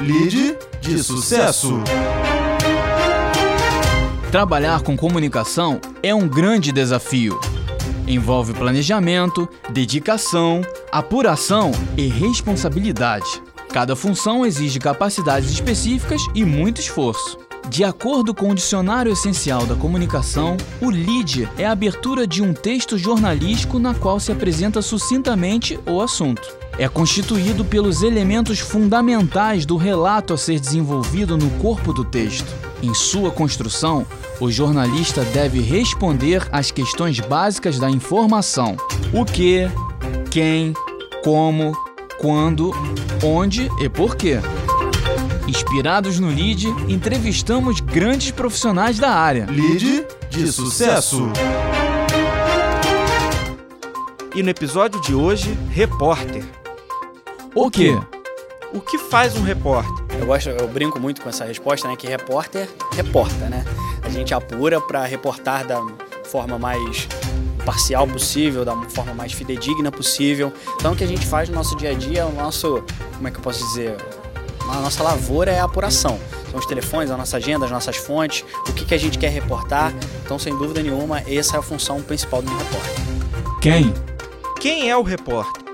Lead de sucesso. Trabalhar com comunicação é um grande desafio. Envolve planejamento, dedicação, apuração e responsabilidade. Cada função exige capacidades específicas e muito esforço. De acordo com o Dicionário Essencial da Comunicação, o lead é a abertura de um texto jornalístico na qual se apresenta sucintamente o assunto. É constituído pelos elementos fundamentais do relato a ser desenvolvido no corpo do texto. Em sua construção, o jornalista deve responder às questões básicas da informação: o que, quem, como, quando, onde e por quê. Inspirados no LEAD, entrevistamos grandes profissionais da área. Lead de sucesso. E no episódio de hoje, repórter. O quê? O que faz um repórter? Eu gosto, eu brinco muito com essa resposta, né? Que repórter reporta, né? A gente apura para reportar da forma mais parcial possível, da forma mais fidedigna possível. Então o que a gente faz no nosso dia a dia, o nosso, como é que eu posso dizer, a nossa lavoura é a apuração. São os telefones, a nossa agenda, as nossas fontes, o que, que a gente quer reportar. Então, sem dúvida nenhuma, essa é a função principal do repórter. Quem? Quem é o repórter?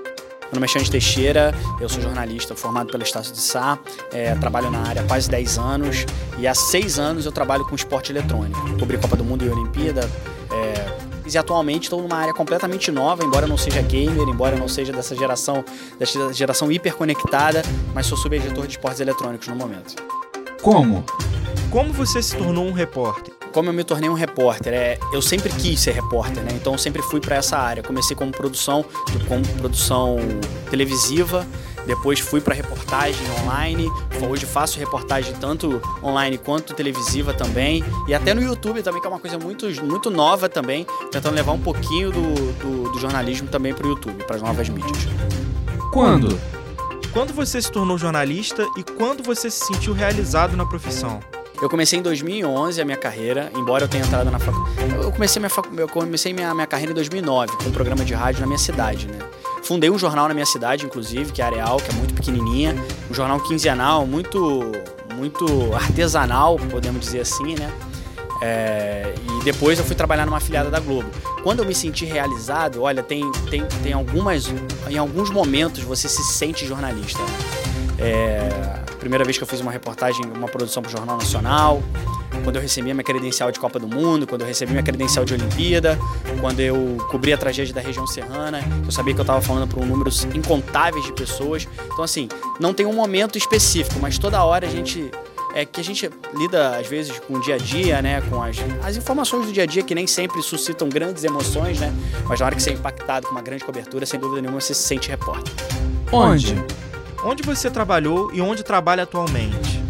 Meu nome é Xande Teixeira, eu sou jornalista formado pela Estácio de Sá, é, trabalho na área há quase 10 anos e há 6 anos eu trabalho com esporte eletrônico. Cobri Copa do Mundo e Olimpíada. É, e atualmente estou numa área completamente nova, embora eu não seja gamer, embora eu não seja dessa geração, dessa geração hiperconectada, mas sou subeditor de esportes eletrônicos no momento. Como? Como você se tornou um repórter? Como eu me tornei um repórter, é, eu sempre quis ser repórter, né? Então eu sempre fui para essa área. Comecei como produção, como produção televisiva, depois fui para reportagem online. Hoje faço reportagem tanto online quanto televisiva também e até no YouTube também que é uma coisa muito muito nova também, tentando levar um pouquinho do, do, do jornalismo também para o YouTube, para as novas mídias. Quando? Quando você se tornou jornalista e quando você se sentiu realizado na profissão? Eu comecei em 2011 a minha carreira, embora eu tenha entrado na faculdade. Eu comecei minha, facu... eu comecei minha, minha carreira em 2009 com um programa de rádio na minha cidade, né? Fundei um jornal na minha cidade, inclusive, que é Areal, que é muito pequenininha, um jornal quinzenal, muito, muito artesanal, podemos dizer assim, né? É, e depois eu fui trabalhar numa afiliada da Globo. Quando eu me senti realizado, olha, tem, tem, tem algumas. Em alguns momentos você se sente jornalista. Né? É, primeira vez que eu fiz uma reportagem, uma produção para o Jornal Nacional, quando eu recebi minha credencial de Copa do Mundo, quando eu recebi minha credencial de Olimpíada, quando eu cobri a tragédia da região serrana, eu sabia que eu estava falando para um números incontáveis de pessoas. Então, assim, não tem um momento específico, mas toda hora a gente é que a gente lida às vezes com o dia a dia, né, com as, as informações do dia a dia que nem sempre suscitam grandes emoções, né, mas na hora que você é impactado com uma grande cobertura, sem dúvida nenhuma você se sente repórter. Onde? Onde você trabalhou e onde trabalha atualmente?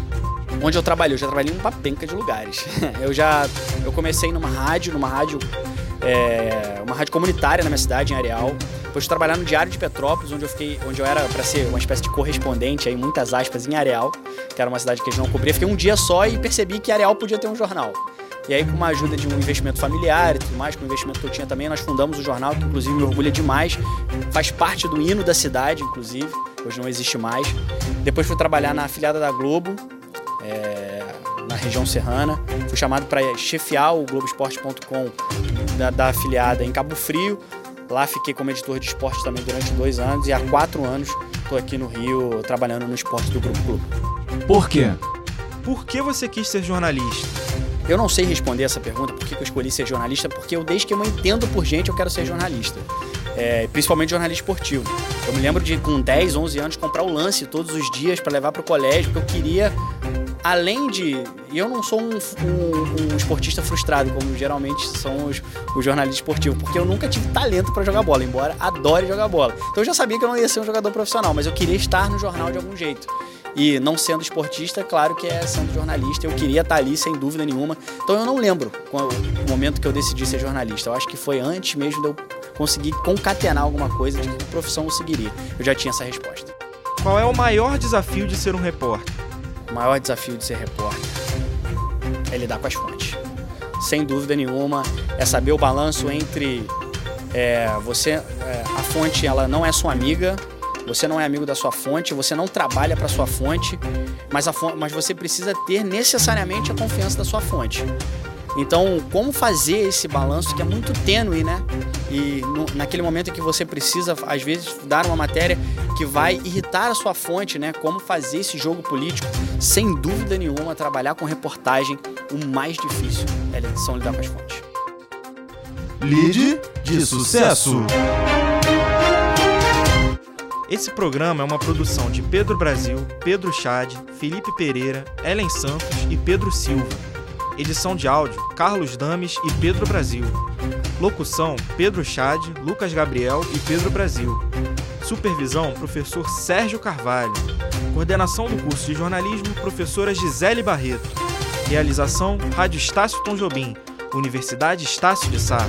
Onde eu trabalhei? Eu já trabalhei em uma penca de lugares. Eu já eu comecei numa rádio, numa rádio é, uma rádio comunitária na minha cidade, em Areal. Depois de trabalhar no Diário de Petrópolis, onde eu fiquei, onde eu era para ser uma espécie de correspondente, aí muitas aspas, em Areal, que era uma cidade que gente não cobria. Fiquei um dia só e percebi que Areal podia ter um jornal. E aí, com uma ajuda de um investimento familiar e tudo mais, com o investimento que eu tinha também, nós fundamos o jornal, que inclusive me orgulha demais. Faz parte do hino da cidade, inclusive. Hoje não existe mais. Depois fui trabalhar na afiliada da Globo, é, na região serrana. Fui chamado para chefiar o Globoesporte.com da, da afiliada em Cabo Frio. Lá fiquei como editor de esporte também durante dois anos e há quatro anos estou aqui no Rio trabalhando no esporte do Grupo Globo. Por quê? Por que você quis ser jornalista? Eu não sei responder essa pergunta, por que eu escolhi ser jornalista, porque eu, desde que eu me entendo por gente, eu quero ser jornalista. É, principalmente jornalista esportivo. Eu me lembro de, com 10, 11 anos, comprar o lance todos os dias para levar para o colégio, porque eu queria, além de. Eu não sou um, um, um, esportista frustrado, como geralmente são os, os jornalistas esportivos, porque eu nunca tive talento para jogar bola, embora adore jogar bola. Então eu já sabia que eu não ia ser um jogador profissional, mas eu queria estar no jornal de algum jeito. E não sendo esportista, claro que é sendo jornalista. Eu queria estar ali, sem dúvida nenhuma. Então eu não lembro o momento que eu decidi ser jornalista. Eu acho que foi antes mesmo de eu conseguir concatenar alguma coisa de que profissão eu seguiria. Eu já tinha essa resposta. Qual é o maior desafio de ser um repórter? O maior desafio de ser repórter é lidar com as fontes. Sem dúvida nenhuma, é saber o balanço entre é, você, é, a fonte ela não é sua amiga, Você não é amigo da sua fonte, você não trabalha para sua fonte, mas, a fonte, mas você precisa ter necessariamente a confiança da sua fonte. Então, como fazer esse balanço que é muito tênue, né? E no, naquele momento que você precisa, às vezes, dar uma matéria que vai irritar a sua fonte, né? Como fazer esse jogo político, sem dúvida nenhuma, trabalhar com reportagem, o mais difícil é a lidar com as fontes. Lide de sucesso. Esse programa é uma produção de Pedro Brasil, Pedro Chad, Felipe Pereira, Ellen Santos e Pedro Silva. Edição de áudio: Carlos Dames e Pedro Brasil. Locução: Pedro Chad, Lucas Gabriel e Pedro Brasil. Supervisão: Professor Sérgio Carvalho. Coordenação do curso de jornalismo: Professora Gisele Barreto. Realização: Rádio Estácio Tom Jobim, Universidade Estácio de Sá.